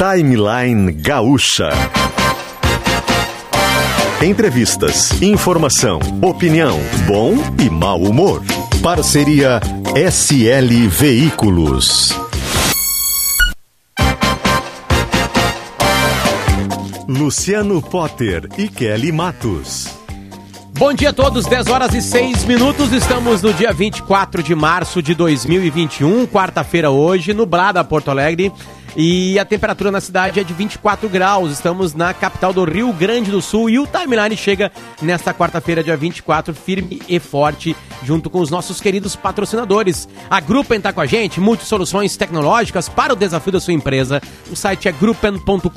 Timeline Gaúcha. Entrevistas, informação, opinião, bom e mau humor. Parceria SL Veículos. Luciano Potter e Kelly Matos. Bom dia a todos, 10 horas e 6 minutos. Estamos no dia 24 de março de 2021, quarta-feira hoje, nublada Porto Alegre. E a temperatura na cidade é de 24 graus. Estamos na capital do Rio Grande do Sul e o timeline chega nesta quarta-feira, dia 24, firme e forte, junto com os nossos queridos patrocinadores. A Gruppen está com a gente, multisoluções tecnológicas para o desafio da sua empresa. O site é gruppen.com.br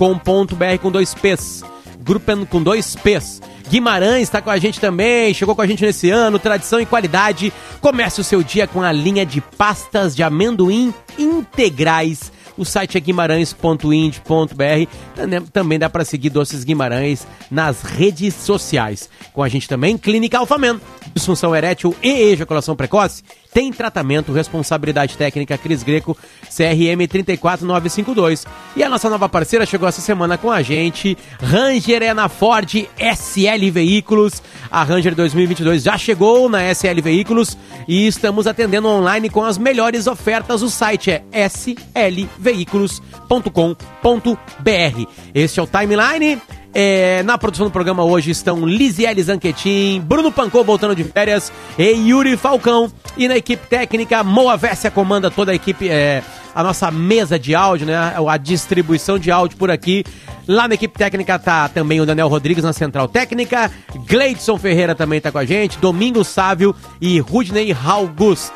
com dois P's. Gruppen com dois P's. Guimarães está com a gente também, chegou com a gente nesse ano, tradição e qualidade. Comece o seu dia com a linha de pastas de amendoim integrais o site é guimarães.ind.br. Também dá para seguir Doces Guimarães nas redes sociais. Com a gente também, Clínica Alfamen. Disfunção erétil e ejaculação precoce tem tratamento, responsabilidade técnica Cris Greco, CRM 34952. E a nossa nova parceira chegou essa semana com a gente, Ranger é na Ford SL Veículos. A Ranger 2022 já chegou na SL Veículos e estamos atendendo online com as melhores ofertas. O site é slveículos.com.br. Este é o Timeline. É, na produção do programa hoje estão Lisiele Zanquetin, Bruno Pancô voltando de férias e Yuri Falcão. E na equipe técnica, Moa Vessia comanda toda a equipe, é, a nossa mesa de áudio, né? A distribuição de áudio por aqui. Lá na equipe técnica tá também o Daniel Rodrigues na central técnica, Gleidson Ferreira também tá com a gente, Domingos Sávio e Rudney August.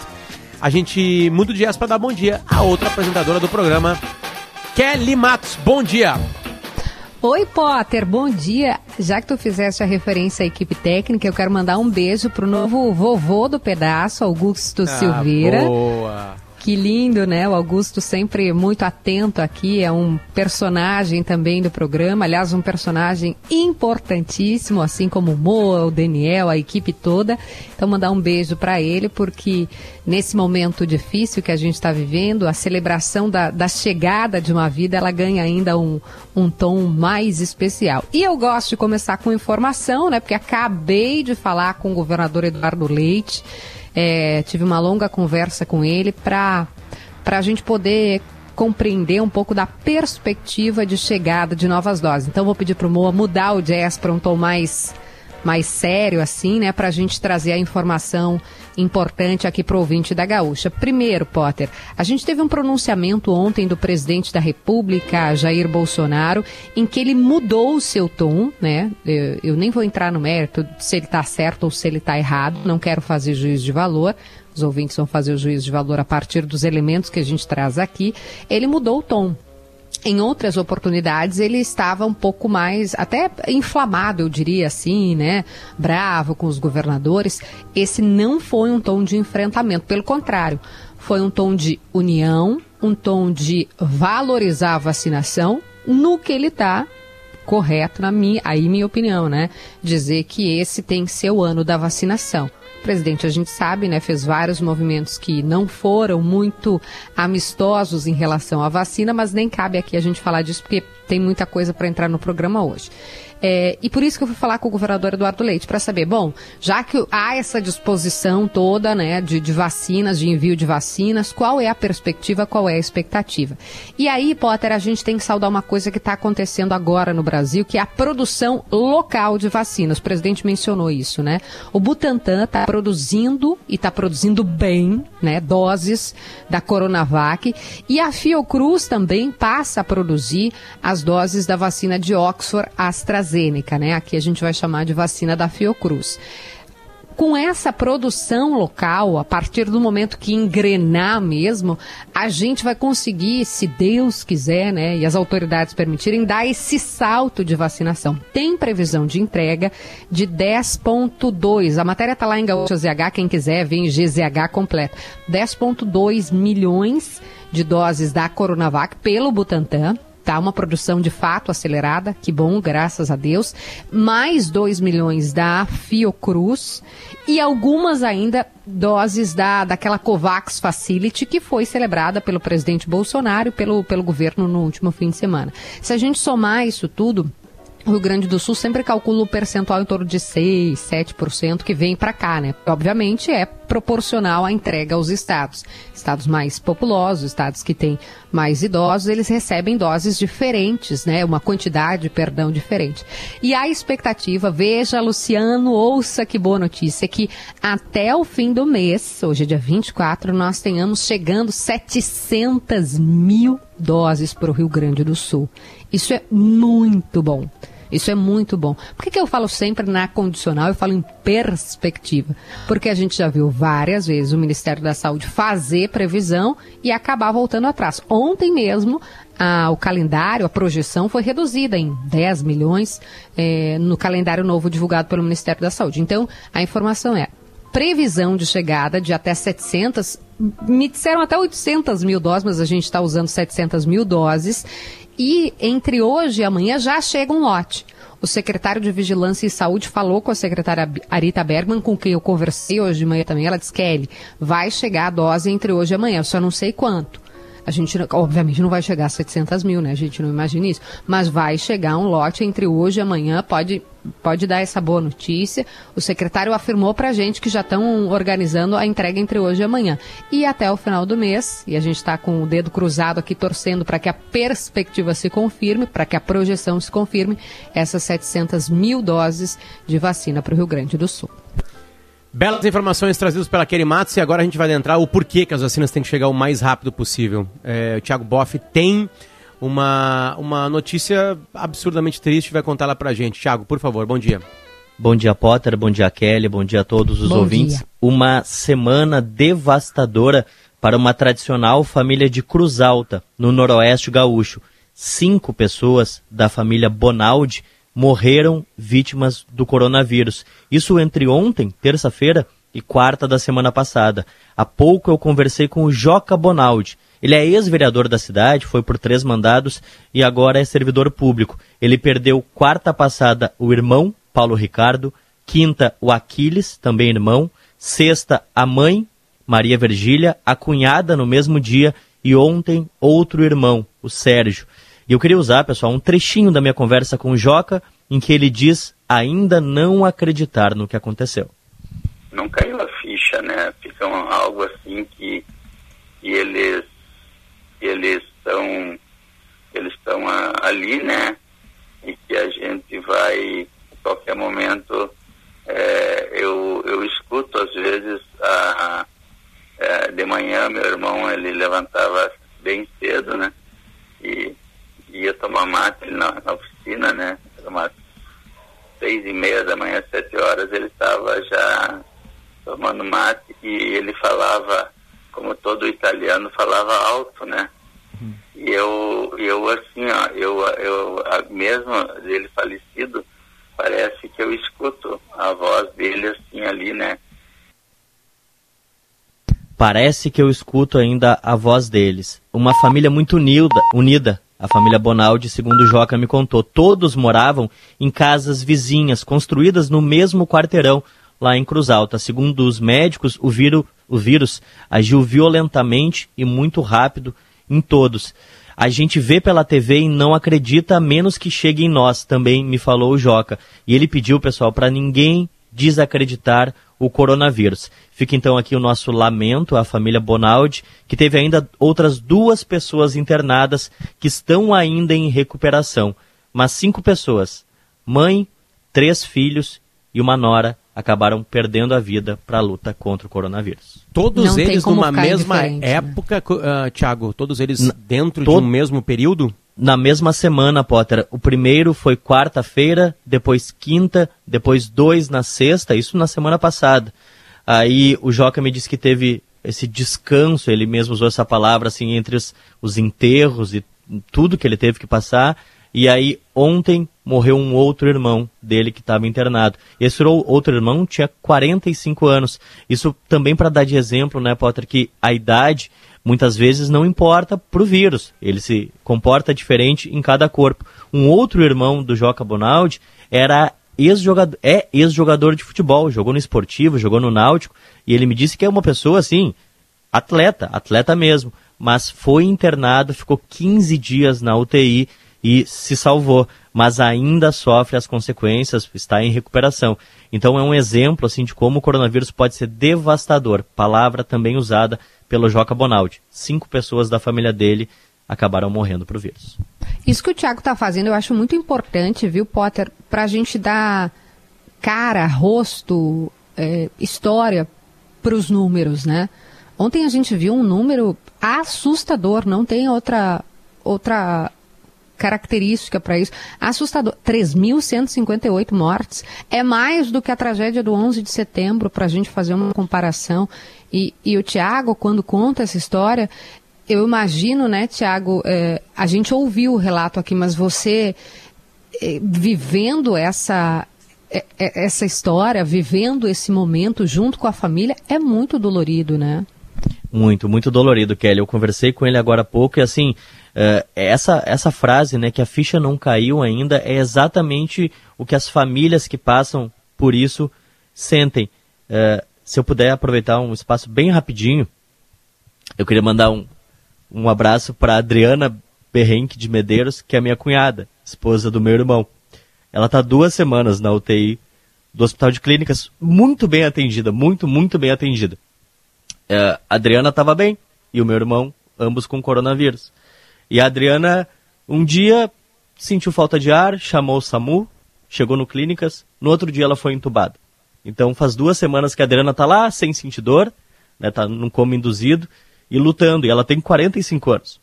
A gente muda o dia para dar bom dia a outra apresentadora do programa, Kelly Matos. Bom dia! Oi, Potter, bom dia. Já que tu fizeste a referência à equipe técnica, eu quero mandar um beijo pro novo vovô do pedaço, Augusto ah, Silveira. Boa. Que lindo, né? O Augusto sempre muito atento aqui, é um personagem também do programa, aliás, um personagem importantíssimo, assim como o Moa, o Daniel, a equipe toda. Então, mandar um beijo para ele, porque nesse momento difícil que a gente está vivendo, a celebração da, da, chegada de uma vida, ela ganha ainda um, um tom mais especial. E eu gosto de começar com informação, né? Porque acabei de falar com o governador Eduardo Leite. É, tive uma longa conversa com ele para a gente poder compreender um pouco da perspectiva de chegada de novas doses. Então vou pedir para o Moa mudar o jazz para um tom mais mais sério assim, né, para a gente trazer a informação importante aqui para o ouvinte da Gaúcha. Primeiro, Potter, a gente teve um pronunciamento ontem do presidente da República, Jair Bolsonaro, em que ele mudou o seu tom, né? Eu, eu nem vou entrar no mérito se ele está certo ou se ele está errado, não quero fazer juízo de valor. Os ouvintes vão fazer o juízo de valor a partir dos elementos que a gente traz aqui. Ele mudou o tom, em outras oportunidades ele estava um pouco mais, até inflamado, eu diria assim, né? Bravo com os governadores. Esse não foi um tom de enfrentamento, pelo contrário, foi um tom de união, um tom de valorizar a vacinação no que ele está correto na minha, aí minha opinião, né? Dizer que esse tem que ser o ano da vacinação presidente, a gente sabe, né, fez vários movimentos que não foram muito amistosos em relação à vacina, mas nem cabe aqui a gente falar disso porque tem muita coisa para entrar no programa hoje. É, e por isso que eu fui falar com o governador Eduardo Leite, para saber, bom, já que há essa disposição toda, né, de, de, vacinas, de envio de vacinas, qual é a perspectiva, qual é a expectativa? E aí, Potter, a gente tem que saudar uma coisa que está acontecendo agora no Brasil, que é a produção local de vacinas. O presidente mencionou isso, né? O Butantan está produzindo, e está produzindo bem, né, doses da Coronavac, e a Fiocruz também passa a produzir as doses da vacina de Oxford AstraZeneca AstraZeneca, né? Aqui a gente vai chamar de vacina da Fiocruz. Com essa produção local, a partir do momento que engrenar mesmo, a gente vai conseguir, se Deus quiser, né, e as autoridades permitirem, dar esse salto de vacinação. Tem previsão de entrega de 10,2. A matéria está lá em Gaúcha ZH, quem quiser, vem GZH completo. 10,2 milhões de doses da Coronavac pelo Butantan Tá uma produção de fato acelerada, que bom, graças a Deus. Mais 2 milhões da Fiocruz e algumas ainda doses da, daquela COVAX Facility que foi celebrada pelo presidente Bolsonaro e pelo, pelo governo no último fim de semana. Se a gente somar isso tudo, o Rio Grande do Sul sempre calcula o percentual em torno de 6, 7% que vem para cá, né? Obviamente é proporcional à entrega aos estados. Estados mais populosos, estados que têm mais idosos, eles recebem doses diferentes, né? Uma quantidade, perdão, diferente. E a expectativa, veja, Luciano, ouça que boa notícia, que até o fim do mês, hoje é dia 24, nós tenhamos chegando 700 mil doses para o Rio Grande do Sul. Isso é muito bom. Isso é muito bom. Por que, que eu falo sempre na condicional? Eu falo em perspectiva. Porque a gente já viu várias vezes o Ministério da Saúde fazer previsão e acabar voltando atrás. Ontem mesmo, a, o calendário, a projeção foi reduzida em 10 milhões é, no calendário novo divulgado pelo Ministério da Saúde. Então, a informação é previsão de chegada de até 700, me disseram até 800 mil doses, mas a gente está usando 700 mil doses. E entre hoje e amanhã já chega um lote. O secretário de Vigilância e Saúde falou com a secretária Arita Bergman, com quem eu conversei hoje de manhã também. Ela disse, Kelly, vai chegar a dose entre hoje e amanhã, só não sei quanto. A gente, obviamente, não vai chegar a 700 mil, né? A gente não imagina isso. Mas vai chegar um lote entre hoje e amanhã. Pode, pode dar essa boa notícia. O secretário afirmou para a gente que já estão organizando a entrega entre hoje e amanhã. E até o final do mês, e a gente está com o dedo cruzado aqui torcendo para que a perspectiva se confirme, para que a projeção se confirme, essas 700 mil doses de vacina para o Rio Grande do Sul. Belas informações trazidas pela Kelly Matos e agora a gente vai adentrar o porquê que as vacinas têm que chegar o mais rápido possível. É, o Thiago Boff tem uma, uma notícia absurdamente triste, vai contar lá pra gente. Thiago, por favor, bom dia. Bom dia, Potter, bom dia, Kelly, bom dia a todos os bom ouvintes. Dia. Uma semana devastadora para uma tradicional família de Cruz Alta, no noroeste gaúcho. Cinco pessoas da família Bonaldi morreram vítimas do coronavírus. Isso entre ontem, terça-feira, e quarta da semana passada. Há pouco eu conversei com o Joca Bonaldi. Ele é ex-vereador da cidade, foi por três mandados e agora é servidor público. Ele perdeu quarta passada o irmão, Paulo Ricardo, quinta o Aquiles, também irmão, sexta a mãe, Maria Virgília, a cunhada no mesmo dia e ontem outro irmão, o Sérgio. E eu queria usar, pessoal, um trechinho da minha conversa com o Joca, em que ele diz ainda não acreditar no que aconteceu. Não caiu a ficha, né? Fica algo assim que, que eles eles estão eles estão ali, né? E que a gente vai a qualquer momento é, eu, eu escuto às vezes a, a, é, de manhã meu irmão ele levantava bem cedo, né? Ia tomar mate na, na oficina, né? Tomar seis e meia da manhã, sete horas, ele estava já tomando mate e ele falava, como todo italiano, falava alto, né? Uhum. E eu, eu assim, ó, eu, eu, mesmo ele falecido, parece que eu escuto a voz dele assim ali, né? Parece que eu escuto ainda a voz deles. Uma família muito unida, unida a família Bonaldi, segundo Joca me contou, todos moravam em casas vizinhas, construídas no mesmo quarteirão, lá em Cruz Alta. Segundo os médicos, o, o vírus agiu violentamente e muito rápido em todos. A gente vê pela TV e não acredita, a menos que chegue em nós, também me falou o Joca. E ele pediu, pessoal, para ninguém desacreditar o coronavírus. Fica então aqui o nosso lamento à família Bonaldi, que teve ainda outras duas pessoas internadas que estão ainda em recuperação. Mas cinco pessoas, mãe, três filhos e uma nora, acabaram perdendo a vida para a luta contra o coronavírus. Todos Não eles numa mesma né? época, uh, Thiago? Todos eles N dentro de um mesmo período? Na mesma semana, Potter. O primeiro foi quarta-feira, depois quinta, depois dois na sexta, isso na semana passada. Aí o Joca me disse que teve esse descanso, ele mesmo usou essa palavra assim, entre os, os enterros e tudo que ele teve que passar. E aí ontem morreu um outro irmão dele que estava internado. Esse outro irmão tinha 45 anos. Isso também para dar de exemplo, né, Potter, que a idade muitas vezes não importa para o vírus, ele se comporta diferente em cada corpo. Um outro irmão do Joca Bonaldi era ex-jogador, é ex-jogador de futebol, jogou no esportivo, jogou no náutico, e ele me disse que é uma pessoa assim, atleta, atleta mesmo, mas foi internado, ficou 15 dias na UTI e se salvou, mas ainda sofre as consequências, está em recuperação. Então é um exemplo assim de como o coronavírus pode ser devastador, palavra também usada pelo Joca Bonaldi. Cinco pessoas da família dele acabaram morrendo para o vírus. Isso que o Tiago está fazendo eu acho muito importante, viu, Potter, para a gente dar cara, rosto, é, história para os números, né? Ontem a gente viu um número assustador, não tem outra outra característica para isso. Assustador. 3.158 mortes. É mais do que a tragédia do 11 de setembro, para a gente fazer uma comparação. E, e o Tiago, quando conta essa história, eu imagino, né, Tiago, é, a gente ouviu o relato aqui, mas você é, vivendo essa, é, essa história, vivendo esse momento junto com a família, é muito dolorido, né? Muito, muito dolorido, Kelly. Eu conversei com ele agora há pouco e assim, uh, essa, essa frase, né, que a ficha não caiu ainda, é exatamente o que as famílias que passam por isso sentem. Uh, se eu puder aproveitar um espaço bem rapidinho, eu queria mandar um, um abraço para Adriana Berrenque de Medeiros, que é minha cunhada, esposa do meu irmão. Ela está duas semanas na UTI do Hospital de Clínicas, muito bem atendida, muito, muito bem atendida. Uh, Adriana estava bem e o meu irmão, ambos com coronavírus. E a Adriana, um dia, sentiu falta de ar, chamou o SAMU, chegou no Clínicas, no outro dia ela foi entubada. Então faz duas semanas que a Adriana está lá, sem sentir dor, né, tá num coma induzido e lutando, e ela tem 45 anos.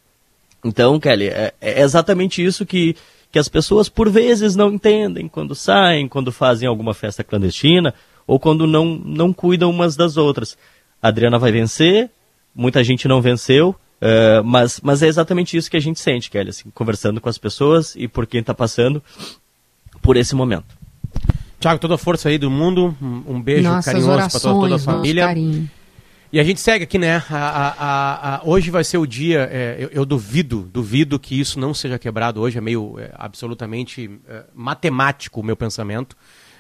Então, Kelly, é, é exatamente isso que, que as pessoas por vezes não entendem quando saem, quando fazem alguma festa clandestina, ou quando não, não cuidam umas das outras. A Adriana vai vencer, muita gente não venceu, uh, mas, mas é exatamente isso que a gente sente, Kelly, assim, conversando com as pessoas e por quem está passando por esse momento. Tiago, toda a força aí do mundo, um beijo Nossas carinhoso para toda, toda, a família. Carinho. E a gente segue aqui, né? A, a, a, hoje vai ser o dia. É, eu, eu, duvido, duvido que isso não seja quebrado hoje. É meio é, absolutamente é, matemático o meu pensamento,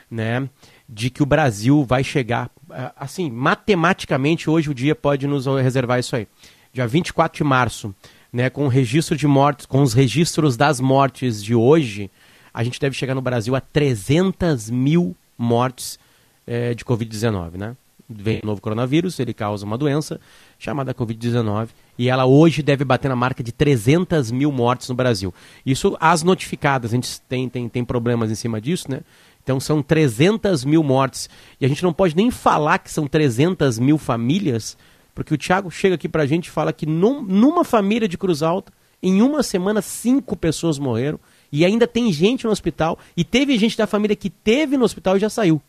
né? De que o Brasil vai chegar é, assim, matematicamente, hoje o dia pode nos reservar isso aí. Dia 24 de março, né, com o registro de mortes, com os registros das mortes de hoje, a gente deve chegar no Brasil a 300 mil mortes é, de Covid-19, né? Vem o novo coronavírus, ele causa uma doença chamada Covid-19 e ela hoje deve bater na marca de 300 mil mortes no Brasil. Isso, as notificadas, a gente tem, tem, tem problemas em cima disso, né? Então são 300 mil mortes. E a gente não pode nem falar que são 300 mil famílias, porque o Thiago chega aqui pra gente e fala que num, numa família de Cruz Alta, em uma semana, cinco pessoas morreram. E ainda tem gente no hospital. E teve gente da família que teve no hospital e já saiu.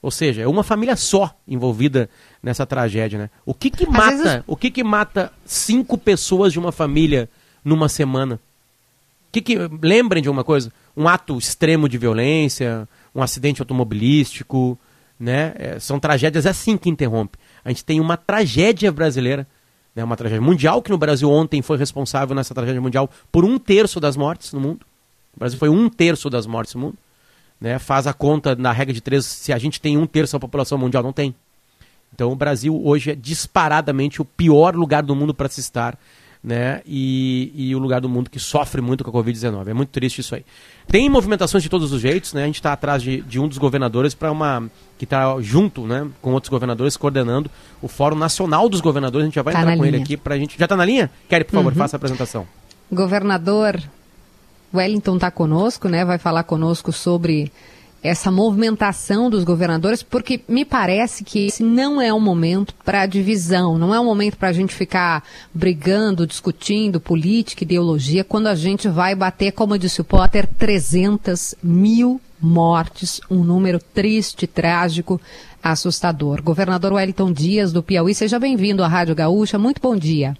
Ou seja, é uma família só envolvida nessa tragédia, né? O que que mata, vezes... o que que mata cinco pessoas de uma família numa semana? Que que lembrem de uma coisa? Um ato extremo de violência, um acidente automobilístico, né? É, são tragédias assim que interrompe. A gente tem uma tragédia brasileira, né? Uma tragédia mundial que no Brasil ontem foi responsável nessa tragédia mundial por um terço das mortes no mundo. O Brasil foi um terço das mortes no mundo. Né? Faz a conta na regra de três, se a gente tem um terço da população mundial, não tem. Então o Brasil hoje é disparadamente o pior lugar do mundo para se estar né? E, e o lugar do mundo que sofre muito com a Covid-19. É muito triste isso aí. Tem movimentações de todos os jeitos, né? A gente está atrás de, de, um dos governadores para uma. que está junto, né? Com outros governadores, coordenando o Fórum Nacional dos Governadores. A gente já vai tá entrar com linha. ele aqui para a gente. Já está na linha? Kelly, por favor, uhum. faça a apresentação. Governador Wellington está conosco, né? Vai falar conosco sobre essa movimentação dos governadores, porque me parece que esse não é um momento para divisão, não é um momento para a gente ficar brigando, discutindo política, ideologia, quando a gente vai bater, como disse o Potter, 300 mil mortes, um número triste, trágico, assustador. Governador Wellington Dias, do Piauí, seja bem-vindo à Rádio Gaúcha, muito bom dia.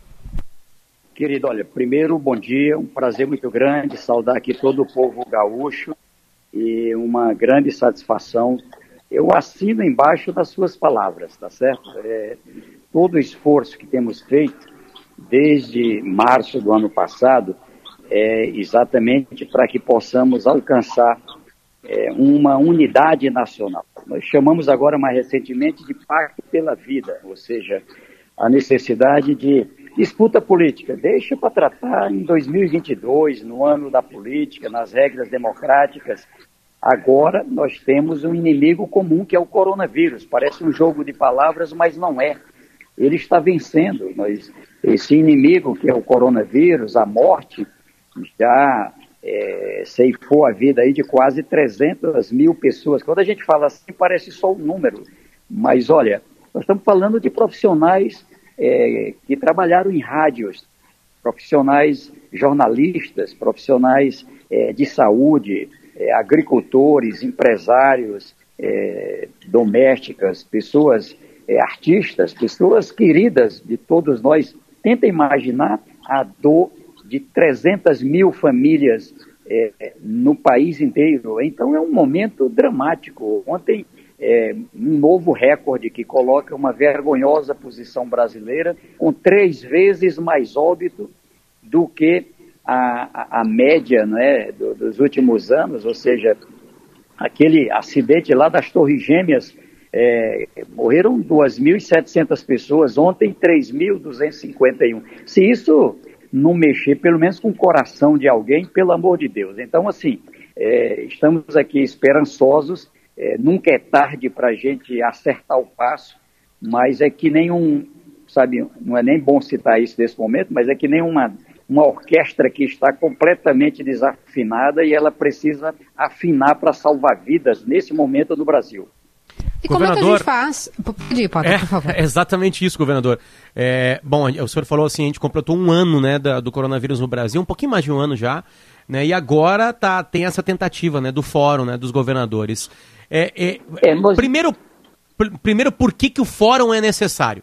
Querido, olha, primeiro, bom dia, um prazer muito grande saudar aqui todo o povo gaúcho e uma grande satisfação. Eu assino embaixo das suas palavras, tá certo? É, todo o esforço que temos feito desde março do ano passado é exatamente para que possamos alcançar é, uma unidade nacional. Nós chamamos agora mais recentemente de Pacto pela Vida, ou seja, a necessidade de disputa política. Deixa para tratar em 2022, no ano da política, nas regras democráticas. Agora nós temos um inimigo comum que é o coronavírus. Parece um jogo de palavras, mas não é. Ele está vencendo. Nós, esse inimigo que é o coronavírus, a morte, já é, ceifou a vida aí de quase 300 mil pessoas. Quando a gente fala assim, parece só um número. Mas olha, nós estamos falando de profissionais é, que trabalharam em rádios, profissionais jornalistas, profissionais é, de saúde, é, agricultores, empresários, é, domésticas, pessoas é, artistas, pessoas queridas de todos nós. Tenta imaginar a dor de 300 mil famílias é, no país inteiro. Então é um momento dramático. Ontem é, um novo recorde que coloca uma vergonhosa posição brasileira, com três vezes mais óbito do que a, a, média né, do, dos últimos anos, ou seja, aquele acidente lá das Torres Gêmeas, é, morreram 2.700 pessoas, ontem 3.251. Se isso não mexer, pelo menos com o coração de alguém, pelo amor de Deus. Então, assim, é, estamos aqui esperançosos é, nunca é tarde para a gente acertar o passo, mas é que nem um, sabe, não é nem bom citar isso nesse momento, mas é que nem uma, uma orquestra que está completamente desafinada e ela precisa afinar para salvar vidas nesse momento no Brasil. E como é que a gente faz? Pode Potter, é, por favor. É exatamente isso, governador. É, bom, o senhor falou assim, a gente completou um ano né, da, do coronavírus no Brasil, um pouquinho mais de um ano já, né, e agora tá, tem essa tentativa né, do fórum né, dos governadores. É, é, é, primeiro, pr primeiro, por que, que o fórum é necessário?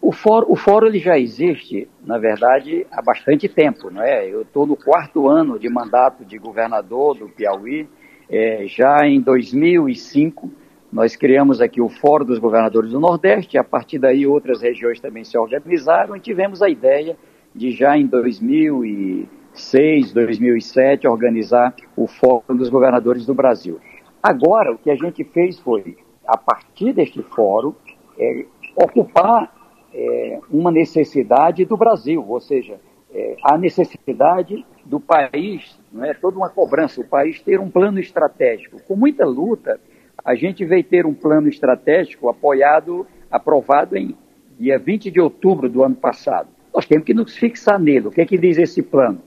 O fórum, o fórum ele já existe, na verdade, há bastante tempo. Não é? Eu estou no quarto ano de mandato de governador do Piauí. É, já em 2005, nós criamos aqui o Fórum dos Governadores do Nordeste. A partir daí, outras regiões também se organizaram e tivemos a ideia de já em 2000 e 2006, 2007, organizar o Fórum dos Governadores do Brasil. Agora, o que a gente fez foi, a partir deste fórum, é, ocupar é, uma necessidade do Brasil, ou seja, é, a necessidade do país, não é toda uma cobrança, o país ter um plano estratégico. Com muita luta, a gente veio ter um plano estratégico apoiado, aprovado em dia 20 de outubro do ano passado. Nós temos que nos fixar nele. O que é que diz esse plano?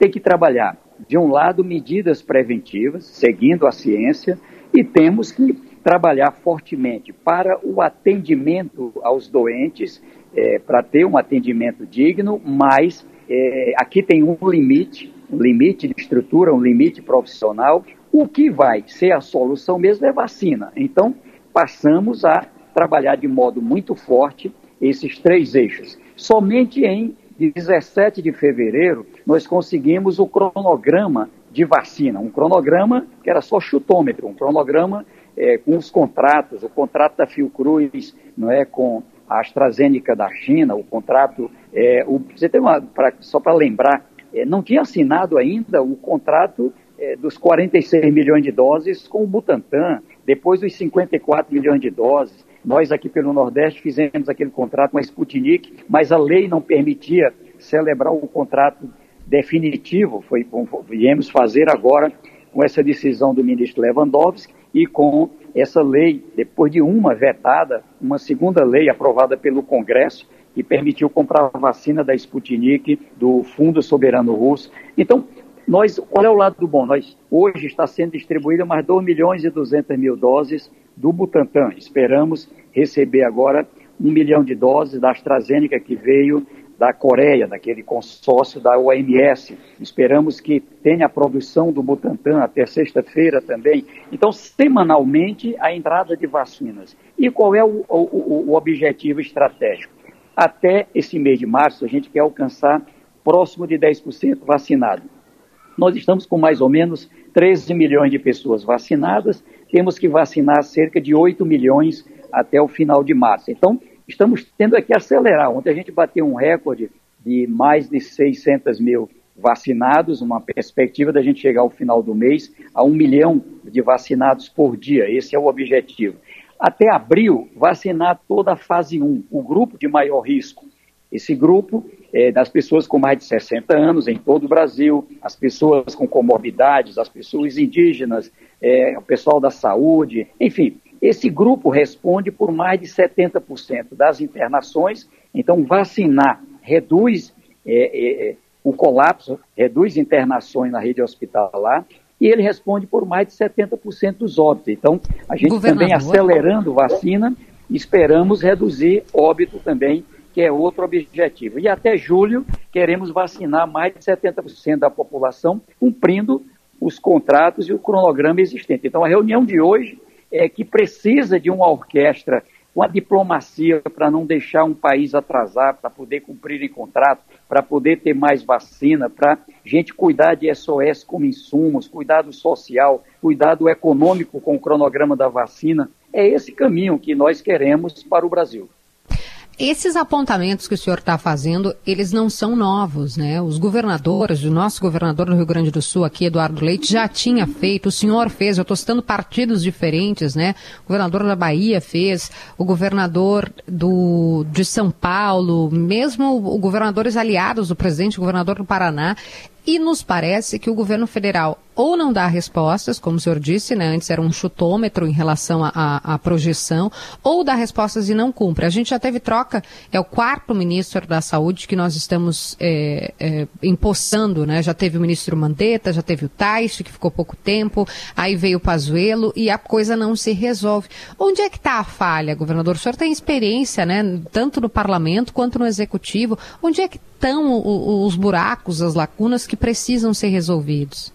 Tem que trabalhar, de um lado, medidas preventivas, seguindo a ciência, e temos que trabalhar fortemente para o atendimento aos doentes, é, para ter um atendimento digno, mas é, aqui tem um limite, um limite de estrutura, um limite profissional. O que vai ser a solução mesmo é vacina. Então, passamos a trabalhar de modo muito forte esses três eixos. Somente em 17 de fevereiro, nós conseguimos o cronograma de vacina, um cronograma que era só chutômetro, um cronograma é, com os contratos, o contrato da Fiocruz, não é, com a AstraZeneca da China, o contrato, é, o, você tem uma, pra, só para lembrar, é, não tinha assinado ainda o contrato é, dos 46 milhões de doses com o Butantan, depois dos 54 milhões de doses, nós aqui pelo Nordeste fizemos aquele contrato com a Sputnik, mas a lei não permitia celebrar o contrato definitivo, foi viemos fazer agora com essa decisão do ministro Lewandowski e com essa lei, depois de uma vetada, uma segunda lei aprovada pelo Congresso, que permitiu comprar a vacina da Sputnik do Fundo Soberano Russo. Então, nós, qual é o lado do bom? Nós, hoje está sendo distribuída mais 2 milhões e 200 mil doses do Butantan. Esperamos receber agora um milhão de doses da AstraZeneca que veio da Coreia, daquele consórcio da OMS. Esperamos que tenha a produção do Butantan até sexta-feira também. Então, semanalmente, a entrada de vacinas. E qual é o, o, o objetivo estratégico? Até esse mês de março, a gente quer alcançar próximo de 10% vacinado. Nós estamos com mais ou menos 13 milhões de pessoas vacinadas, temos que vacinar cerca de 8 milhões até o final de março. Então, estamos tendo que acelerar. Ontem a gente bateu um recorde de mais de 600 mil vacinados, uma perspectiva da gente chegar ao final do mês a um milhão de vacinados por dia. Esse é o objetivo. Até abril, vacinar toda a fase 1, o grupo de maior risco. Esse grupo é das pessoas com mais de 60 anos em todo o Brasil, as pessoas com comorbidades, as pessoas indígenas, é, o pessoal da saúde, enfim. Esse grupo responde por mais de 70% das internações. Então, vacinar reduz é, é, o colapso, reduz internações na rede hospitalar e ele responde por mais de 70% dos óbitos. Então, a gente também acelerando vacina, esperamos reduzir óbito também, que é outro objetivo. E até julho, queremos vacinar mais de 70% da população, cumprindo os contratos e o cronograma existente. Então, a reunião de hoje é que precisa de uma orquestra com a diplomacia para não deixar um país atrasar, para poder cumprir em contrato, para poder ter mais vacina, para gente cuidar de SOS como insumos, cuidado social, cuidado econômico com o cronograma da vacina. É esse caminho que nós queremos para o Brasil. Esses apontamentos que o senhor está fazendo, eles não são novos, né? Os governadores, o nosso governador do Rio Grande do Sul, aqui, Eduardo Leite, já tinha feito, o senhor fez, eu estou citando partidos diferentes, né? O governador da Bahia fez, o governador do, de São Paulo, mesmo governadores aliados do presidente, o governador do Paraná, e nos parece que o governo federal ou não dá respostas, como o senhor disse, né? Antes era um chutômetro em relação à projeção, ou dá respostas e não cumpre. A gente já teve troca, é o quarto ministro da Saúde que nós estamos é, é, empossando, né? Já teve o ministro Mandetta, já teve o Taixe, que ficou pouco tempo, aí veio o Pazuello e a coisa não se resolve. Onde é que está a falha, governador? O senhor tem experiência, né? Tanto no parlamento quanto no executivo. Onde é que estão os buracos, as lacunas que precisam ser resolvidos?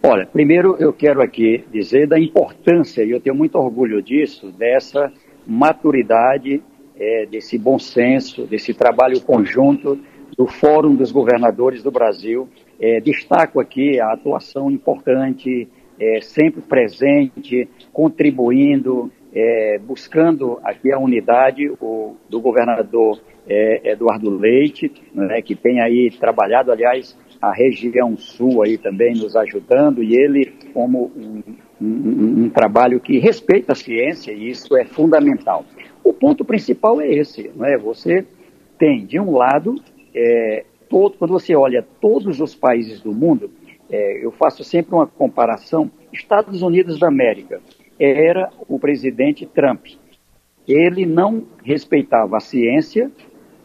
Olha, primeiro eu quero aqui dizer da importância, e eu tenho muito orgulho disso, dessa maturidade, é, desse bom senso, desse trabalho conjunto do Fórum dos Governadores do Brasil. É, destaco aqui a atuação importante, é, sempre presente, contribuindo, é, buscando aqui a unidade o, do governador é, Eduardo Leite, né, que tem aí trabalhado, aliás, a região sul aí também nos ajudando, e ele como um, um, um trabalho que respeita a ciência, e isso é fundamental. O ponto principal é esse, não é? Você tem, de um lado, é, todo, quando você olha todos os países do mundo, é, eu faço sempre uma comparação, Estados Unidos da América era o presidente Trump. Ele não respeitava a ciência,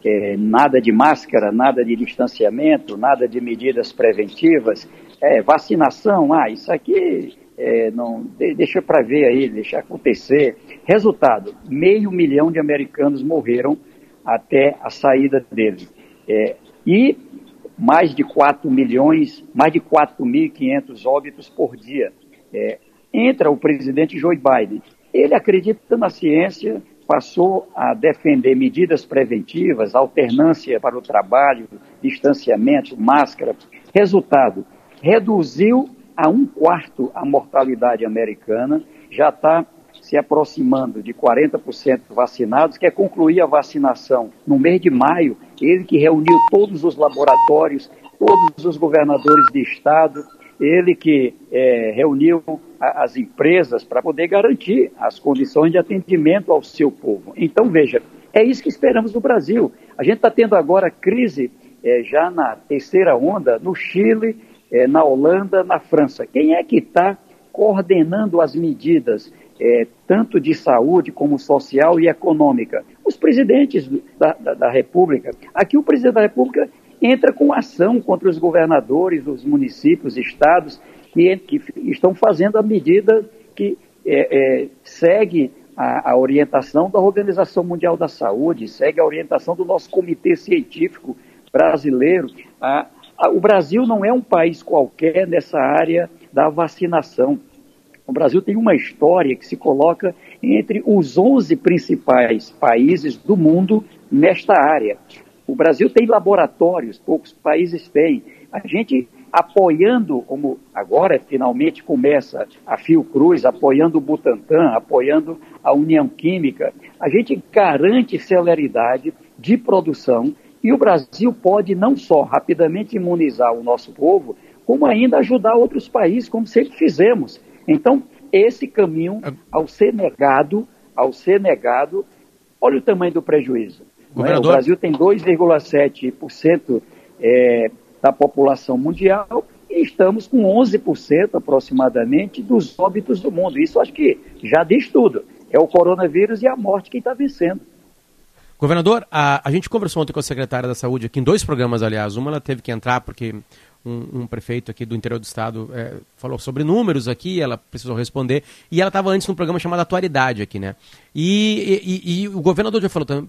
é, nada de máscara, nada de distanciamento, nada de medidas preventivas, é, vacinação, ah, isso aqui é, não, deixa para ver aí, deixa acontecer. Resultado, meio milhão de americanos morreram até a saída dele. É, e mais de 4 milhões, mais de 4.500 óbitos por dia. É, entra o presidente Joe Biden. Ele acredita na ciência, passou a defender medidas preventivas, alternância para o trabalho, distanciamento, máscara. Resultado, reduziu a um quarto a mortalidade americana, já está se aproximando de 40% vacinados, quer concluir a vacinação no mês de maio, ele que reuniu todos os laboratórios, todos os governadores de estado, ele que é, reuniu a, as empresas para poder garantir as condições de atendimento ao seu povo. Então, veja, é isso que esperamos do Brasil. A gente está tendo agora crise é, já na terceira onda no Chile, é, na Holanda, na França. Quem é que está coordenando as medidas, é, tanto de saúde como social e econômica? Os presidentes da, da, da República. Aqui o presidente da República entra com ação contra os governadores, os municípios, estados, que, que estão fazendo a medida que é, é, segue a, a, orientação da Organização Mundial da Saúde, segue a orientação do nosso Comitê Científico Brasileiro. A, a, o Brasil não é um país qualquer nessa área da vacinação. O Brasil tem uma história que se coloca entre os 11 principais países do mundo nesta área. O Brasil tem laboratórios, poucos países têm. A gente apoiando, como agora finalmente começa a Fiocruz, apoiando o Butantan, apoiando a União Química, a gente garante celeridade de produção e o Brasil pode não só rapidamente imunizar o nosso povo, como ainda ajudar outros países, como sempre fizemos. Então, esse caminho, ao ser negado, ao ser negado, olha o tamanho do prejuízo. É? O Brasil tem 2,7% é, da população mundial e estamos com 11% aproximadamente dos óbitos do mundo. Isso acho que já diz tudo. É o coronavírus e a morte que está vencendo. Governador, a, a gente conversou ontem com a secretária da Saúde aqui em dois programas, aliás. Uma ela teve que entrar porque um, um, prefeito aqui do interior do estado é, falou sobre números aqui, ela precisou responder, e ela estava antes num programa chamado Atualidade aqui, né? E, e, e o governador já falou tam,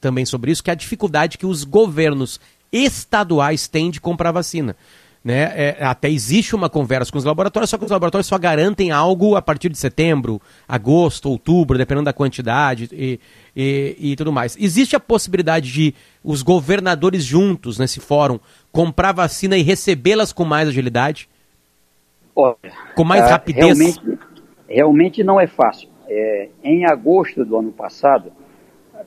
também sobre isso, que é a dificuldade que os governos estaduais têm de comprar vacina. Né? É, até existe uma conversa com os laboratórios, só que os laboratórios só garantem algo a partir de setembro, agosto, outubro, dependendo da quantidade e, e, e tudo mais. Existe a possibilidade de os governadores juntos nesse fórum comprar vacina e recebê-las com mais agilidade? Olha, com mais uh, rapidez? Realmente, realmente não é fácil. É, em agosto do ano passado,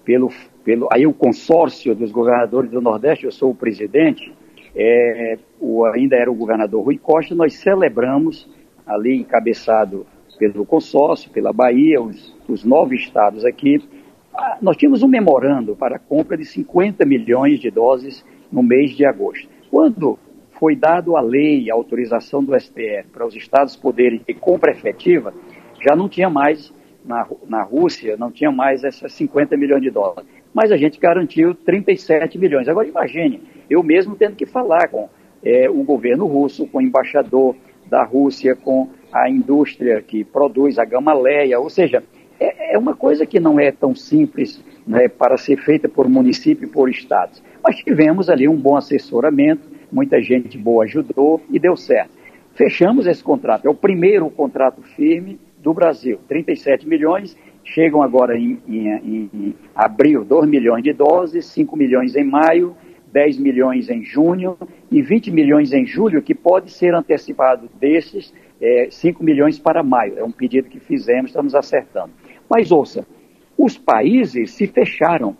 pelo, pelo aí o consórcio dos governadores do Nordeste, eu sou o presidente, é, o, ainda era o governador Rui Costa, nós celebramos, ali encabeçado pelo consórcio, pela Bahia, os, os nove estados aqui, ah, nós tínhamos um memorando para a compra de 50 milhões de doses no mês de agosto. Quando foi dado a lei, a autorização do STF para os estados poderem ter compra efetiva, já não tinha mais na, na Rússia, não tinha mais essas 50 milhões de dólares. Mas a gente garantiu 37 milhões. Agora imagine, eu mesmo tendo que falar com é, o governo russo, com o embaixador da Rússia, com a indústria que produz a Gamaleia, ou seja, é, é uma coisa que não é tão simples né, para ser feita por município e por estados. Mas tivemos ali um bom assessoramento, muita gente boa ajudou e deu certo. Fechamos esse contrato, é o primeiro contrato firme do Brasil, 37 milhões, chegam agora em, em, em abril 2 milhões de doses, 5 milhões em maio, 10 milhões em junho e 20 milhões em julho, que pode ser antecipado desses, é, 5 milhões para maio. É um pedido que fizemos, estamos acertando. Mas ouça, os países se fecharam.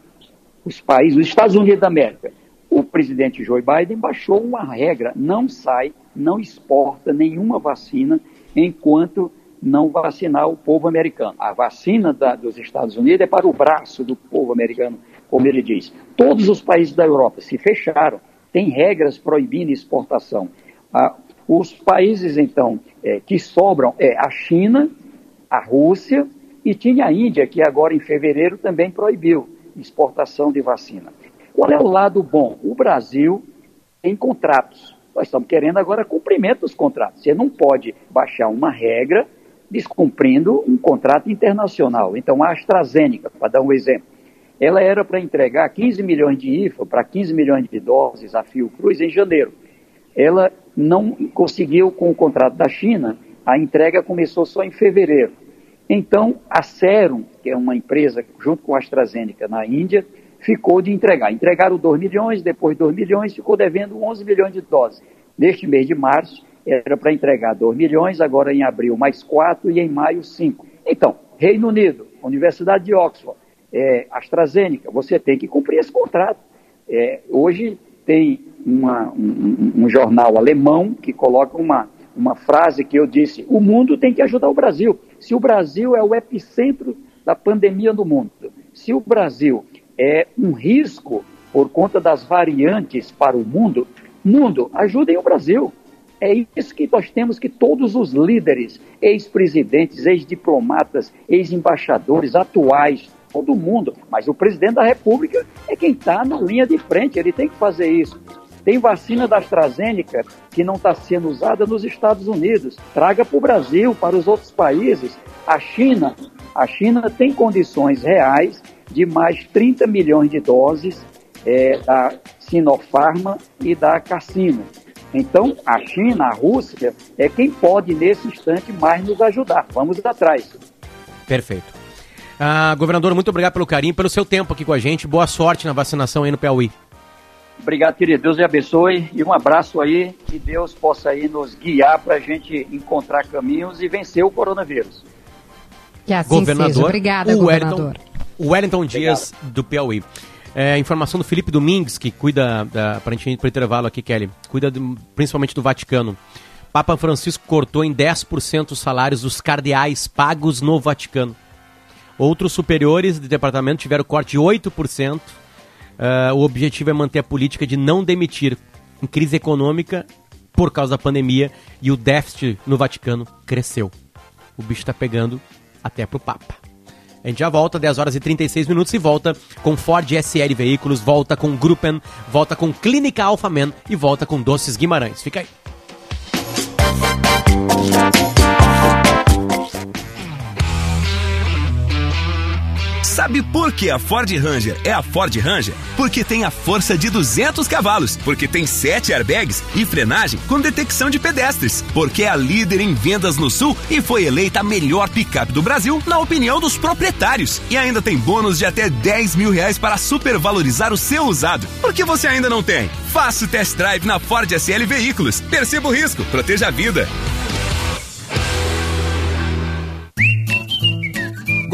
Os países, os Estados Unidos da América, o presidente Joe Biden baixou uma regra: não sai, não exporta nenhuma vacina enquanto não vacinar o povo americano. A vacina da, dos Estados Unidos é para o braço do povo americano como ele diz. Todos os países da Europa se fecharam, tem regras proibindo exportação. Ah, os países, então, é, que sobram é a China, a Rússia e tinha a Índia, que agora em fevereiro também proibiu exportação de vacina. Qual é o lado bom? O Brasil tem contratos. Nós estamos querendo agora cumprimento dos contratos. Você não pode baixar uma regra descumprindo um contrato internacional. Então, a AstraZeneca, para dar um exemplo, ela era para entregar 15 milhões de IFA para 15 milhões de doses a Fiocruz em janeiro. Ela não conseguiu com o contrato da China, a entrega começou só em fevereiro. Então, a Serum, que é uma empresa junto com a AstraZeneca na Índia, ficou de entregar. Entregaram 2 milhões, depois 2 milhões, ficou devendo 11 milhões de doses. Neste mês de março, era para entregar 2 milhões, agora em abril mais 4 e em maio 5. Então, Reino Unido, Universidade de Oxford, é, AstraZeneca, você tem que cumprir esse contrato. É, hoje tem uma, um, um, jornal alemão que coloca uma, uma frase que eu disse: o mundo tem que ajudar o Brasil. Se o Brasil é o epicentro da pandemia no mundo, se o Brasil é um risco por conta das variantes para o mundo, mundo, ajudem o Brasil. É isso que nós temos que todos os líderes, ex-presidentes, ex-diplomatas, ex-embaixadores atuais, todo mundo, mas o presidente da República é quem está na linha de frente, ele tem que fazer isso. Tem vacina da AstraZeneca que não está sendo usada nos Estados Unidos. Traga para o Brasil, para os outros países. A China, a China tem condições reais de mais 30 milhões de doses é, da Sinopharma e da Cassino. Então, a China, a Rússia, é quem pode, nesse instante, mais nos ajudar. Vamos atrás. Perfeito. Ah, governador, muito obrigado pelo carinho, pelo seu tempo aqui com a gente. Boa sorte na vacinação aí no Piauí. Obrigado, querido. Deus lhe abençoe e um abraço aí. Que Deus possa aí nos guiar para a gente encontrar caminhos e vencer o coronavírus. Que assim governador, seja. Obrigada, o governador. Wellington, o Wellington Dias, Obrigado. do Piauí. É, informação do Felipe Domingues, que cuida, da, para a gente ir para o intervalo aqui, Kelly, cuida do, principalmente do Vaticano. Papa Francisco cortou em 10% os salários dos cardeais pagos no Vaticano. Outros superiores de departamento tiveram corte de 8%. Uh, é, o objetivo é manter a política de não demitir em crise econômica por causa da pandemia e o déficit no Vaticano cresceu. O bicho está pegando até pro Papa. A gente já volta, 10 horas e 36 minutos, e volta com Ford SL Veículos, volta com Gruppen, volta com Clínica Alpha Man e volta com Doces Guimarães. Fica aí. Sabe por que a Ford Ranger é a Ford Ranger? Porque tem a força de 200 cavalos, porque tem 7 airbags e frenagem com detecção de pedestres, porque é a líder em vendas no Sul e foi eleita a melhor picape do Brasil na opinião dos proprietários. E ainda tem bônus de até 10 mil reais para supervalorizar o seu usado. Por que você ainda não tem? Faça o test drive na Ford SL Veículos. Perceba o risco, proteja a vida.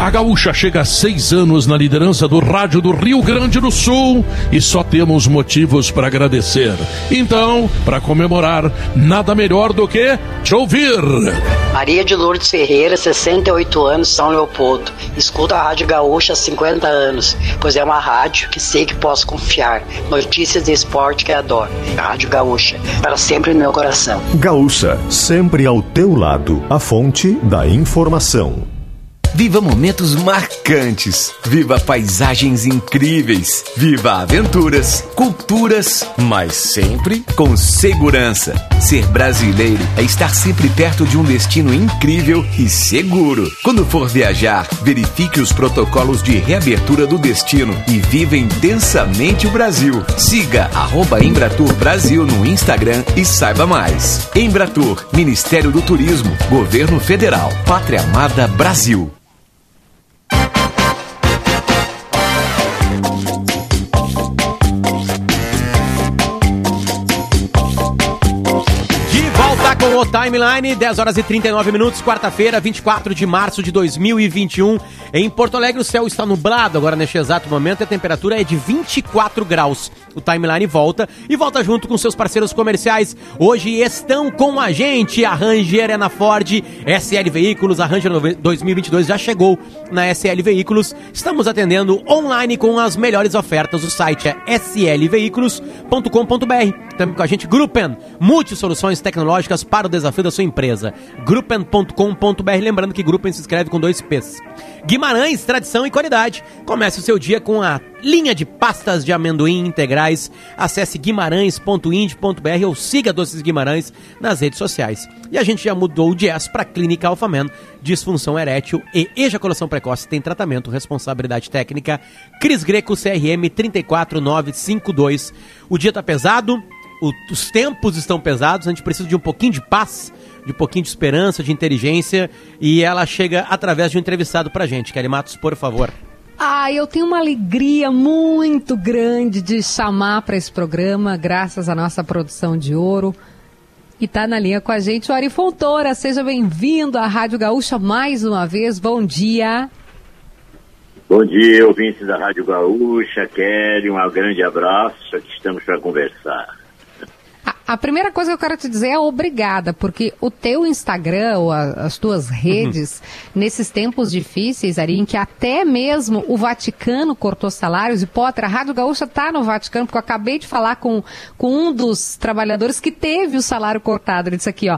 A Gaúcha chega a seis anos na liderança do rádio do Rio Grande do Sul e só temos motivos para agradecer. Então, para comemorar, nada melhor do que te ouvir. Maria de Lourdes Ferreira, 68 anos, São Leopoldo. Escuta a Rádio Gaúcha há 50 anos, pois é uma rádio que sei que posso confiar. Notícias de esporte que adoro. Rádio Gaúcha, para sempre no meu coração. Gaúcha, sempre ao teu lado, a fonte da informação. Viva momentos marcantes. Viva paisagens incríveis. Viva aventuras, culturas, mas sempre com segurança. Ser brasileiro é estar sempre perto de um destino incrível e seguro. Quando for viajar, verifique os protocolos de reabertura do destino e viva intensamente o Brasil. Siga arroba Embratur Brasil no Instagram e saiba mais. Embratur, Ministério do Turismo, Governo Federal, Pátria Amada Brasil. Com o Timeline, 10 horas e 39 minutos, quarta-feira, 24 de março de 2021. Em Porto Alegre, o céu está nublado agora neste exato momento e a temperatura é de 24 graus. O Timeline volta e volta junto com seus parceiros comerciais. Hoje estão com a gente a Ranger é na Ford, SL Veículos. A Ranger 2022 já chegou na SL Veículos. Estamos atendendo online com as melhores ofertas. O site é slveículos.com.br. Também com a gente Gruppen, multi-soluções tecnológicas para o desafio da sua empresa. Gruppen.com.br. Lembrando que Gruppen se escreve com dois P's. Guimarães, tradição e qualidade. Comece o seu dia com a linha de pastas de amendoim integrais. Acesse guimarães.ind.br ou siga Doces Guimarães nas redes sociais. E a gente já mudou o Jazz para Clínica Alphaman. Disfunção erétil e ejaculação precoce tem tratamento, responsabilidade técnica. Cris Greco, CRM 34952. O dia tá pesado, o, os tempos estão pesados, a gente precisa de um pouquinho de paz, de um pouquinho de esperança, de inteligência, e ela chega através de um entrevistado pra gente. Kelly Matos, por favor. Ah, eu tenho uma alegria muito grande de chamar para esse programa, graças à nossa produção de ouro. E tá na linha com a gente o Ari Fontoura. Seja bem-vindo à Rádio Gaúcha mais uma vez. Bom dia. Bom dia, ouvintes da Rádio Gaúcha. Kelly, um grande abraço. Aqui estamos para conversar. A primeira coisa que eu quero te dizer é obrigada, porque o teu Instagram, ou a, as tuas uhum. redes, uhum. nesses tempos difíceis, Ari, em que até mesmo o Vaticano cortou salários, e Potter, a Rádio Gaúcha está no Vaticano, porque eu acabei de falar com, com um dos trabalhadores que teve o salário cortado. Ele disse aqui, ó,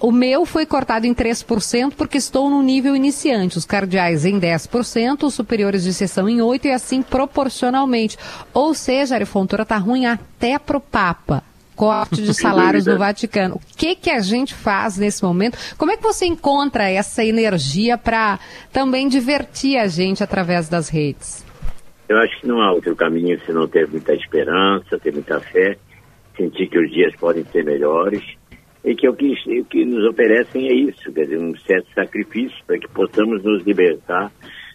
o meu foi cortado em 3% porque estou no nível iniciante, os cardeais em 10%, os superiores de sessão em 8% e assim proporcionalmente. Ou seja, a Fontoura está ruim até para o Papa. Corte de salários no Vaticano. O que, que a gente faz nesse momento? Como é que você encontra essa energia para também divertir a gente através das redes? Eu acho que não há outro caminho se não ter muita esperança, ter muita fé, sentir que os dias podem ser melhores e que o que, o que nos oferecem é isso, quer dizer, um certo sacrifício para que possamos nos libertar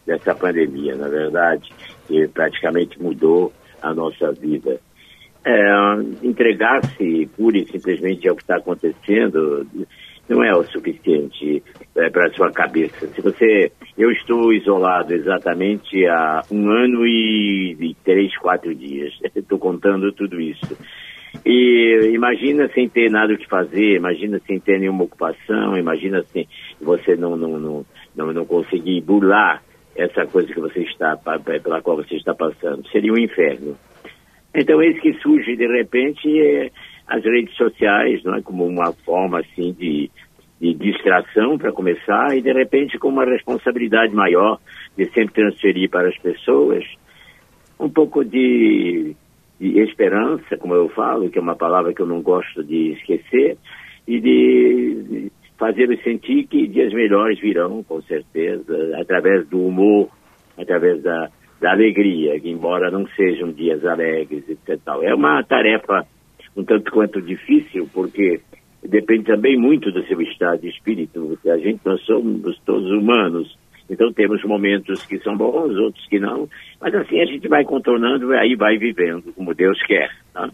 dessa pandemia, na verdade, que praticamente mudou a nossa vida. É, Entregar-se pura e simplesmente ao que está acontecendo não é o suficiente é, para a sua cabeça. Se você, eu estou isolado exatamente há um ano e, e três, quatro dias. Estou contando tudo isso. E imagina sem ter nada o que fazer, imagina sem ter nenhuma ocupação, imagina sem você não, não, não, não, não conseguir burlar essa coisa que você está, pela qual você está passando. Seria um inferno. Então, esse que surge de repente é as redes sociais, não é? como uma forma assim de, de distração para começar, e de repente com uma responsabilidade maior de sempre transferir para as pessoas um pouco de de esperança, como eu falo, que é uma palavra que eu não gosto de esquecer, e de fazê-los sentir que dias melhores virão, com certeza, através do humor, através da, da alegria, embora não sejam dias alegres, etc. É uma tarefa um tanto quanto difícil, porque depende também muito do seu estado de espírito. A gente, nós somos todos humanos, então temos momentos que são bons, outros que não, mas assim a gente vai contornando e aí vai vivendo como Deus quer. Tá?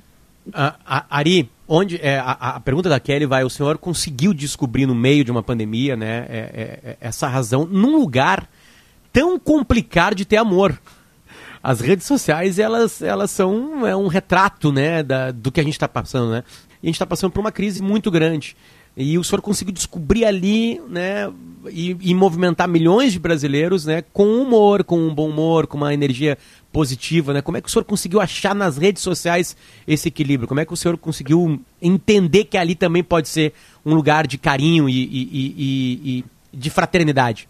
Uh, Ari, onde é, a, a, pergunta da Kelly vai, o senhor conseguiu descobrir no meio de uma pandemia, né, é, é, é essa razão num lugar tão complicado de ter amor. As redes sociais elas, elas são é um retrato, né, da, do que a gente está passando, né? E a gente está passando por uma crise muito grande. E o senhor conseguiu descobrir ali, né, e, e, movimentar milhões de brasileiros, né, com humor, com um bom humor, com uma energia positiva, né? Como é que o senhor conseguiu achar nas redes sociais esse equilíbrio? Como é que o senhor conseguiu entender que ali também pode ser um lugar de carinho e, e, e de fraternidade?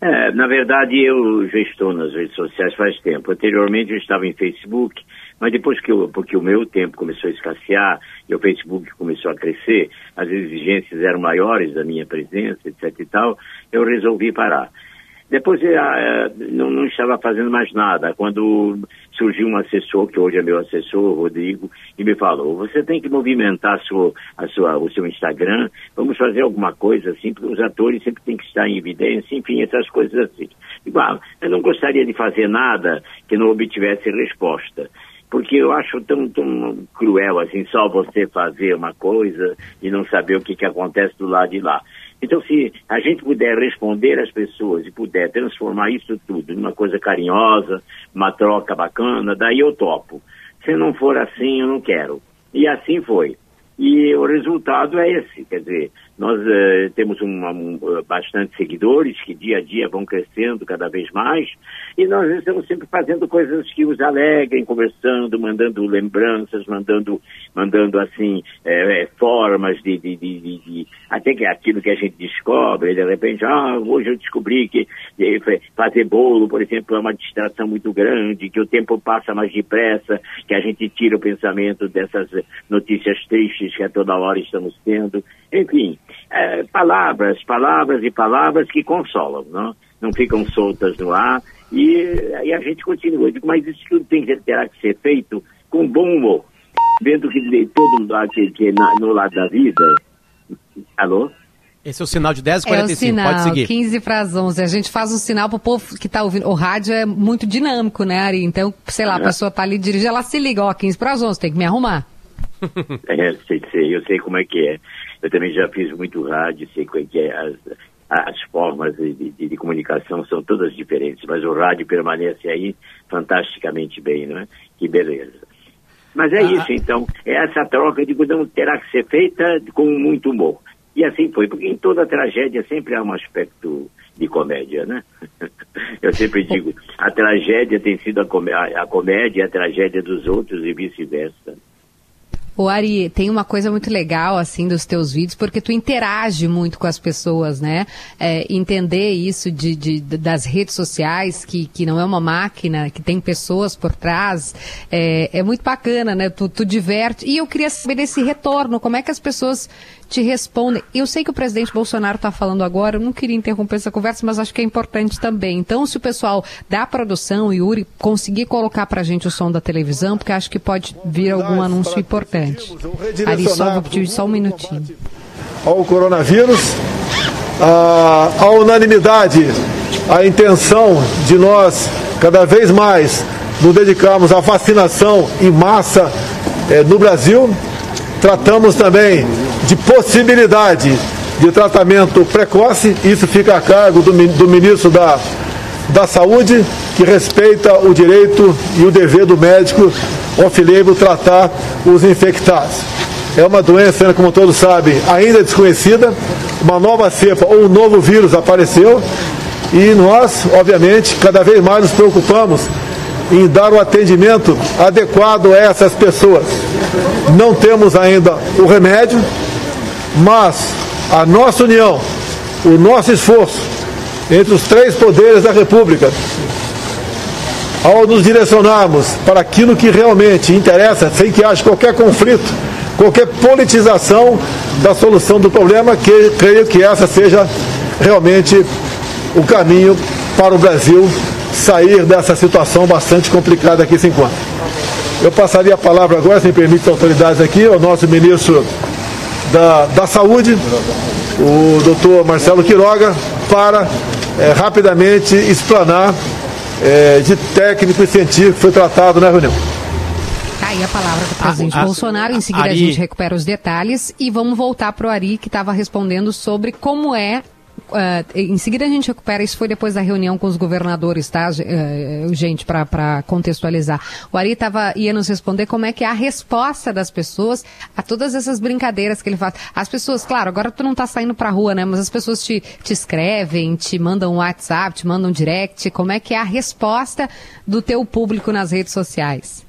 É, na verdade, eu já estou nas redes sociais faz tempo. Anteriormente eu estava em Facebook, mas depois que eu, porque o meu tempo começou a escassear e o Facebook começou a crescer, as exigências eram maiores da minha presença, etc e tal, eu resolvi parar. Depois eu, eh, não, não, estava fazendo mais nada. Quando surgiu um assessor, que hoje é meu assessor, Rodrigo, e me falou, você tem que movimentar a sua, a sua, o seu Instagram, vamos fazer alguma coisa assim, porque os atores sempre têm que estar em evidência, enfim, essas coisas assim. Igual, eu não gostaria de fazer nada que não obtivesse resposta porque eu acho tão, tão cruel assim, só você fazer uma coisa e não saber o que, que acontece do lado de lá. Então, se a gente puder responder às pessoas e puder transformar isso tudo numa coisa carinhosa, uma troca bacana, daí eu topo. Se não for assim, eu não quero. E assim foi. E o resultado é esse, quer dizer, nós uh, temos um, bastante seguidores que dia a dia vão crescendo cada vez mais e nós estamos sempre fazendo coisas que os alegrem, conversando, mandando lembranças, mandando, mandando assim, é, é, formas de, de, de, de, até que aquilo que a gente descobre, de repente, ah, hoje eu descobri que fazer bolo, por exemplo, é uma distração muito grande, que o tempo passa mais depressa, que a gente tira o pensamento dessas notícias tristes que a toda hora estamos tendo. Enfim, é, palavras, palavras e palavras que consolam, não? não ficam soltas no ar e, e a gente continua. Digo, mas isso tudo tem que, terá que ser feito com bom humor, vendo que todo mundo que, que na, no lado da vida. Alô? Esse é o sinal de 10 h 45 é o sinal, pode seguir. 15 para as 11. A gente faz um sinal para o povo que está ouvindo. O rádio é muito dinâmico, né, Ari? Então, sei lá, a é. pessoa está ali dirigindo, ela se liga, ó, 15 para as 11, tem que me arrumar. É, sei, sei, eu sei como é que é. Eu também já fiz muito rádio, sei como é que é. As, as formas de, de, de, comunicação são todas diferentes, mas o rádio permanece aí fantasticamente bem, não é? Que beleza. Mas é ah. isso, então. É essa troca, de não terá que ser feita com muito humor. E assim foi, porque em toda tragédia sempre há um aspecto de comédia, né? Eu sempre digo, a tragédia tem sido a, comé a comédia e a tragédia dos outros e vice-versa. O Ari, tem uma coisa muito legal, assim, dos teus vídeos, porque tu interage muito com as pessoas, né? É, entender isso de, de, das redes sociais, que, que não é uma máquina, que tem pessoas por trás, é, é muito bacana, né? Tu, tu diverte. E eu queria saber desse retorno, como é que as pessoas te respondem. Eu sei que o presidente Bolsonaro está falando agora, eu não queria interromper essa conversa, mas acho que é importante também. Então, se o pessoal da produção, Yuri, conseguir colocar para a gente o som da televisão, porque acho que pode vir algum anúncio importante. Ari, só vou pedir só um minutinho. Ao coronavírus, a, a unanimidade, a intenção de nós, cada vez mais, nos dedicarmos à vacinação em massa eh, no Brasil. Tratamos também de possibilidade de tratamento precoce, isso fica a cargo do, do ministro da, da Saúde, que respeita o direito e o dever do médico off-label tratar os infectados. É uma doença, como todos sabem, ainda desconhecida, uma nova cepa ou um novo vírus apareceu e nós, obviamente, cada vez mais nos preocupamos em dar o atendimento adequado a essas pessoas. Não temos ainda o remédio, mas a nossa união, o nosso esforço entre os três poderes da República, ao nos direcionarmos para aquilo que realmente interessa, sem que haja qualquer conflito, qualquer politização da solução do problema, que creio que essa seja realmente o caminho para o Brasil sair dessa situação bastante complicada que se encontra. Eu passaria a palavra agora, se me permite autoridades aqui, ao nosso ministro da, da Saúde, o doutor Marcelo Quiroga, para é, rapidamente explanar é, de técnico e científico que foi tratado na reunião. Tá aí a palavra do presidente a, a, Bolsonaro. Em seguida, Ari... a gente recupera os detalhes e vamos voltar para o Ari, que estava respondendo sobre como é em seguida a gente recupera, isso foi depois da reunião com os governadores, tá, uh, gente, para contextualizar. O Ari tava, ia nos responder como é que é a resposta das pessoas a todas essas brincadeiras que ele faz. As pessoas, claro, agora tu não tá saindo pra rua, né, mas as pessoas te, te escrevem, te mandam WhatsApp, te mandam direct, como é que é a resposta do teu público nas redes sociais?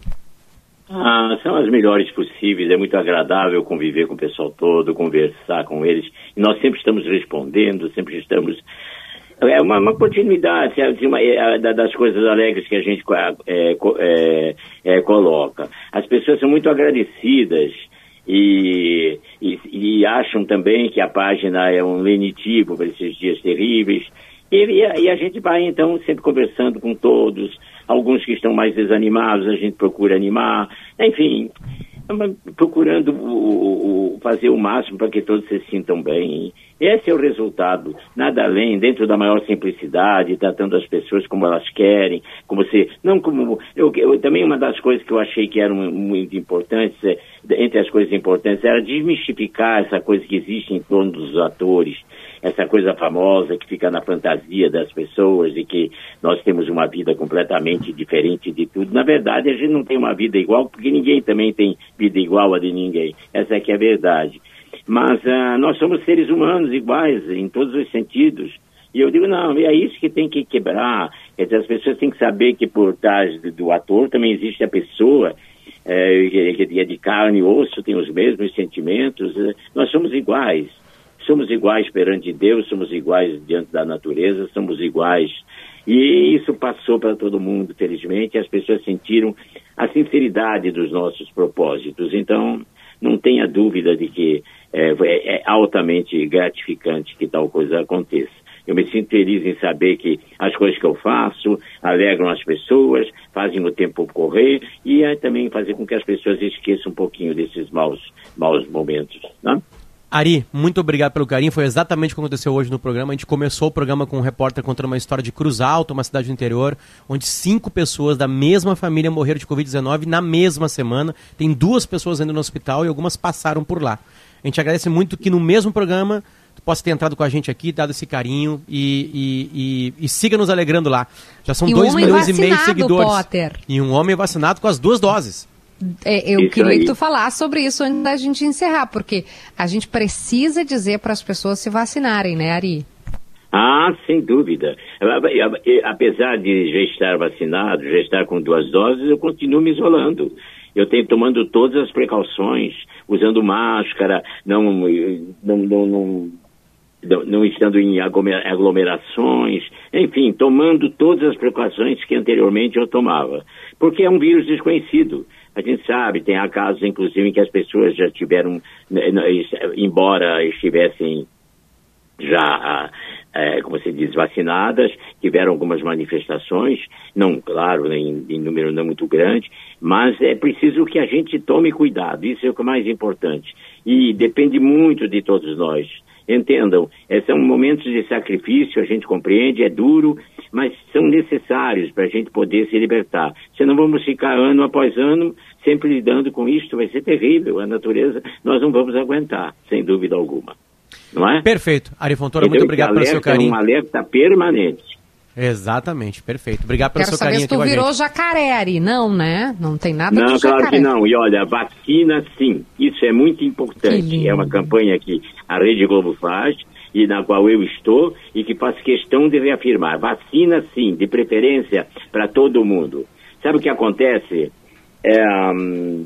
Ah, são as melhores possíveis, é muito agradável conviver com o pessoal todo, conversar com eles. E nós sempre estamos respondendo, sempre estamos. É uma, uma continuidade é, uma, é, das coisas alegres que a gente é, é, é, coloca. As pessoas são muito agradecidas e, e, e, acham também que a página é um lenitivo para esses dias terríveis. E, e, a, e a gente vai, então, sempre conversando com todos Alguns que estão mais desanimados, a gente procura animar. Enfim, procurando o, o, fazer o máximo para que todos se sintam bem. Esse é o resultado, nada além, dentro da maior simplicidade, tratando as pessoas como elas querem, como se, não como, eu, eu também uma das coisas que eu achei que eram muito importantes, é, entre as coisas importantes, era desmistificar essa coisa que existe em torno dos atores, essa coisa famosa que fica na fantasia das pessoas e que nós temos uma vida completamente diferente de tudo. Na verdade, a gente não tem uma vida igual porque ninguém também tem vida igual a de ninguém. Essa é que é a verdade. Mas uh, nós somos seres humanos iguais em todos os sentidos. E eu digo, não, é isso que tem que quebrar. Quer dizer, as pessoas têm que saber que por trás do ator também existe a pessoa é, que é de carne e osso, tem os mesmos sentimentos. Nós somos iguais somos iguais perante Deus, somos iguais diante da natureza, somos iguais. E isso passou para todo mundo, felizmente, as pessoas sentiram a sinceridade dos nossos propósitos. Então, não tenha dúvida de que é, é, é altamente gratificante que tal coisa aconteça. Eu me sinto feliz em saber que as coisas que eu faço alegram as pessoas, fazem o tempo correr e é, também fazer com que as pessoas esqueçam um pouquinho desses maus, maus momentos. Né? Ari, muito obrigado pelo carinho. Foi exatamente o que aconteceu hoje no programa. A gente começou o programa com um repórter contando uma história de Cruz Alta, uma cidade do interior, onde cinco pessoas da mesma família morreram de Covid-19 na mesma semana. Tem duas pessoas ainda no hospital e algumas passaram por lá. A gente agradece muito que no mesmo programa tu possa ter entrado com a gente aqui, dado esse carinho e, e, e, e siga nos alegrando lá. Já são 2 milhões e meio de seguidores. Potter. E um homem vacinado com as duas doses. É, eu isso queria aí. que tu falasse sobre isso antes da gente encerrar, porque a gente precisa dizer para as pessoas se vacinarem, né, Ari? Ah, sem dúvida. Apesar de já estar vacinado, já estar com duas doses, eu continuo me isolando. Eu tenho tomando todas as precauções, usando máscara, não, não, não, não não estando em aglomerações, enfim, tomando todas as precauções que anteriormente eu tomava. Porque é um vírus desconhecido. A gente sabe, tem casos, inclusive, em que as pessoas já tiveram, né, né, embora estivessem já, é, como se diz, vacinadas, tiveram algumas manifestações, não, claro, em, em número não muito grande, mas é preciso que a gente tome cuidado, isso é o que é mais importante. E depende muito de todos nós. Entendam, é, são momentos de sacrifício, a gente compreende, é duro, mas são necessários para a gente poder se libertar. Senão vamos ficar ano após ano sempre lidando com isso, vai ser terrível. A natureza, nós não vamos aguentar, sem dúvida alguma. Não é? Perfeito. Ari Fontoura, muito obrigado pelo seu carinho. É um alerta permanente. Exatamente, perfeito. Obrigado pelo Quero seu carinho aqui tu virou jacaré, Ari. Não, né? Não tem nada não, de claro jacaré. que não. E olha, vacina sim. Isso é muito importante. É uma campanha que a Rede Globo faz e na qual eu estou e que faço questão de reafirmar. Vacina sim, de preferência para todo mundo. Sabe o que acontece? É, hum...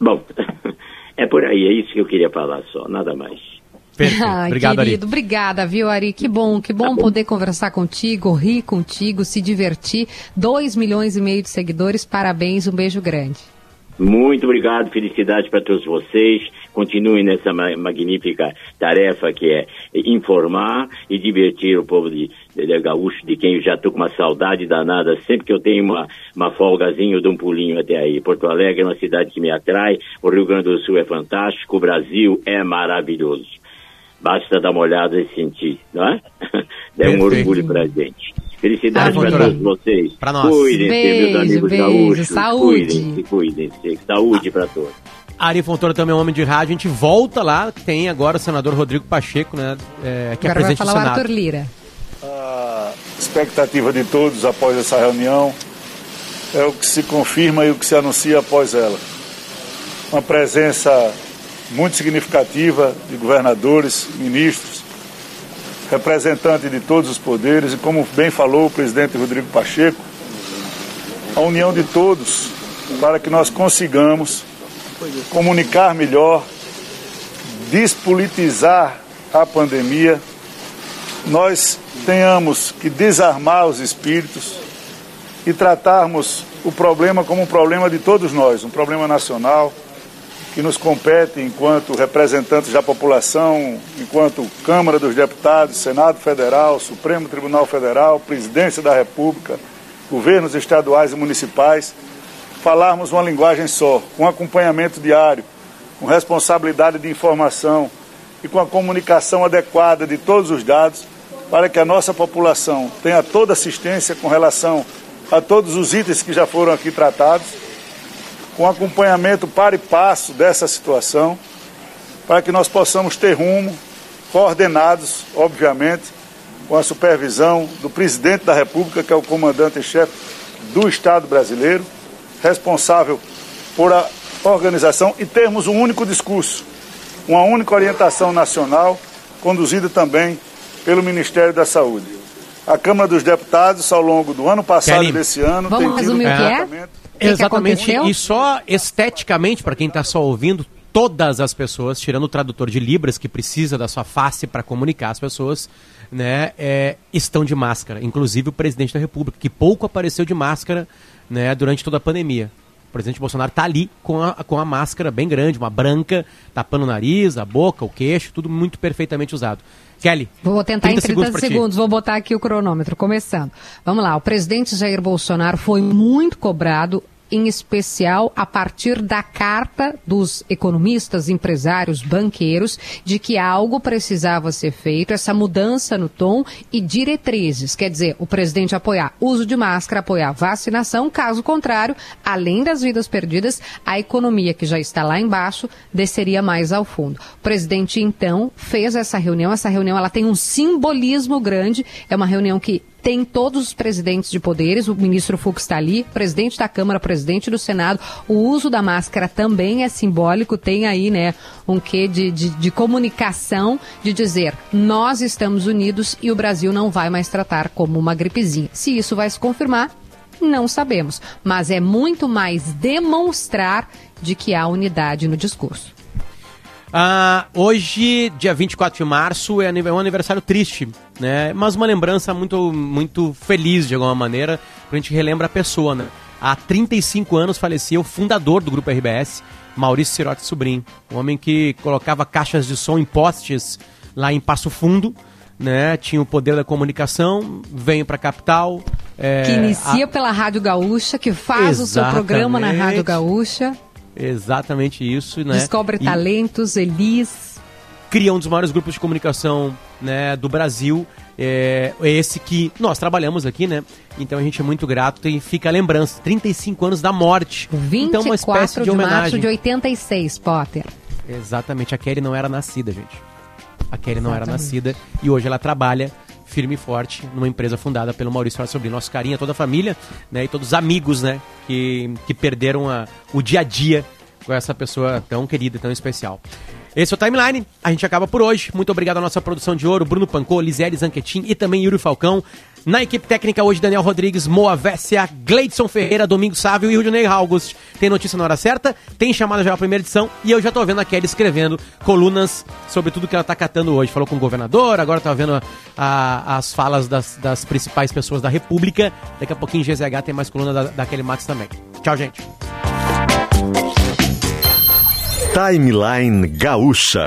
Bom, é por aí, é isso que eu queria falar só, nada mais. Perfeito. Ai, Obrigado, querido, Ari. obrigada, viu, Ari? Que bom, que bom poder conversar contigo, rir contigo, se divertir. 2 milhões e meio de seguidores, parabéns, um beijo grande. Muito obrigado, felicidade para todos vocês. Continuem nessa ma magnífica tarefa que é informar e divertir o povo de, de, de gaúcho, de quem eu já estou com uma saudade danada. Sempre que eu tenho uma, uma folgazinha, eu dou um pulinho até aí. Porto Alegre é uma cidade que me atrai, o Rio Grande do Sul é fantástico, o Brasil é maravilhoso. Basta dar uma olhada e sentir, não é? É um orgulho pra gente. Felicidades Ah, para todos vocês. Pra nós. Cuidem-se, meus amigos beijo, gaúchos. saúde. Cuidem-se, cuidem-se. Saúde para todos. Ari Fontoura também é um homem de rádio. A gente volta lá, tem agora o senador Rodrigo Pacheco, né? é, que é Agora vai presidente do falar Senado. Arthur Lira. A expectativa de todos após essa reunião é o que se confirma e o que se anuncia após ela. Uma presença muito significativa de governadores, ministros, representantes de todos os poderes e, como bem falou o presidente Rodrigo Pacheco, a união de todos para que nós consigamos comunicar melhor, despolitizar a pandemia. Nós tenhamos que desarmar os espíritos e tratarmos o problema como um problema de todos nós, um problema nacional que nos compete enquanto representantes da população, enquanto Câmara dos Deputados, Senado Federal, Supremo Tribunal Federal, Presidência da República, governos estaduais e municipais, falarmos uma linguagem só, com acompanhamento diário, com responsabilidade de informação e com a comunicação adequada de todos os dados para que a nossa população tenha toda assistência com relação a todos os itens que já foram aqui tratados, com acompanhamento para e passo dessa situação, para que nós possamos ter rumo, coordenados, obviamente, com a supervisão do presidente da República, que é o comandante-chefe do Estado brasileiro, responsável por a organização e termos um único discurso, uma única orientação nacional, conduzida também pelo Ministério da Saúde. A Câmara dos Deputados, ao longo do ano passado e desse ano, Vamos tem tido resumir o que é? Que Exatamente. aconteceu? e só esteticamente, para quem está só ouvindo, todas as pessoas, tirando o tradutor de Libras, que precisa da sua face para comunicar as pessoas, né, é, estão de máscara. Inclusive o presidente da República, que pouco apareceu de máscara né, durante toda a pandemia. O presidente Bolsonaro está ali com a, com a máscara bem grande, uma branca, tapando o nariz, a boca, o queixo, tudo muito perfeitamente usado. Kelly. Vou tentar em 30 segundos 30 pra ti. segundos, vou botar aqui o cronômetro, começando. Vamos lá, o presidente Jair Bolsonaro foi muito cobrado, em especial a partir da carta dos economistas, empresários, banqueiros, de que algo precisava ser feito, essa mudança no tom e diretrizes. Quer dizer, o presidente apoiar uso de máscara, apoiar vacinação, caso contrário, além das vidas perdidas, a economia que já está lá embaixo desceria mais ao fundo. O presidente, então, fez essa reunião. Essa reunião ela tem um simbolismo grande. É uma reunião que tem todos os presidentes de poderes, o ministro Fux está ali, presidente da Câmara, presidente do Senado. O uso da máscara também é simbólico, tem aí, né, um quê de, de, de comunicação, de dizer nós estamos unidos e o Brasil não vai mais tratar como uma gripezinha. Se isso vai se confirmar, Não sabemos, mas é muito mais demonstrar de que há unidade no discurso. Ah, hoje, dia 24 de março, é um aniversário triste, né? Mas uma lembrança muito, muito feliz, de alguma maneira, pra gente relembrar a pessoa, né? Há 35 anos falecia o fundador do Grupo RBS, Maurício Sirotti Sobrinho. Um homem que colocava caixas de som em postes lá em Passo Fundo, né? Tinha o poder da comunicação, veio para a capital. É, que inicia a... pela Rádio Gaúcha, que faz Exatamente. o seu programa na Rádio Gaúcha. Exatamente isso, né? Descobre e talentos, Elis. Cria um dos maiores grupos de comunicação né, do Brasil. É, esse que nós trabalhamos aqui, né? Então a gente é muito grato e fica a lembrança. 35 anos da morte. 24 então uma espécie de, de homenagem. março de 86, Potter. Exatamente. A Kelly não era nascida, gente. A Kelly não era nascida e hoje ela trabalha firme e forte numa empresa fundada pelo Maurício Sobrinho. Nosso carinho a toda a família, né? E todos os amigos, né? Que, que perderam a, o dia a dia com essa pessoa tão querida, tão especial. Esse é o Timeline. A gente acaba por hoje. Muito obrigado à nossa produção de ouro, Bruno Pancô, Lisele Zanquetin e também Yuri Falcão. Na equipe técnica hoje, Daniel Rodrigues, Moa Vessia, Gleidson Ferreira, Domingo Sávio e Rudinei August. Tem notícia na hora certa, tem chamada já a primeira edição e eu já tô vendo a Kelly escrevendo colunas sobre tudo que ela tá catando hoje. Falou com o governador, agora tá vendo a, a, as falas das, das, principais pessoas da República. Daqui a pouquinho GZH tem mais coluna da, da Kelly Max também. Tchau, gente. Timeline Gaúcha.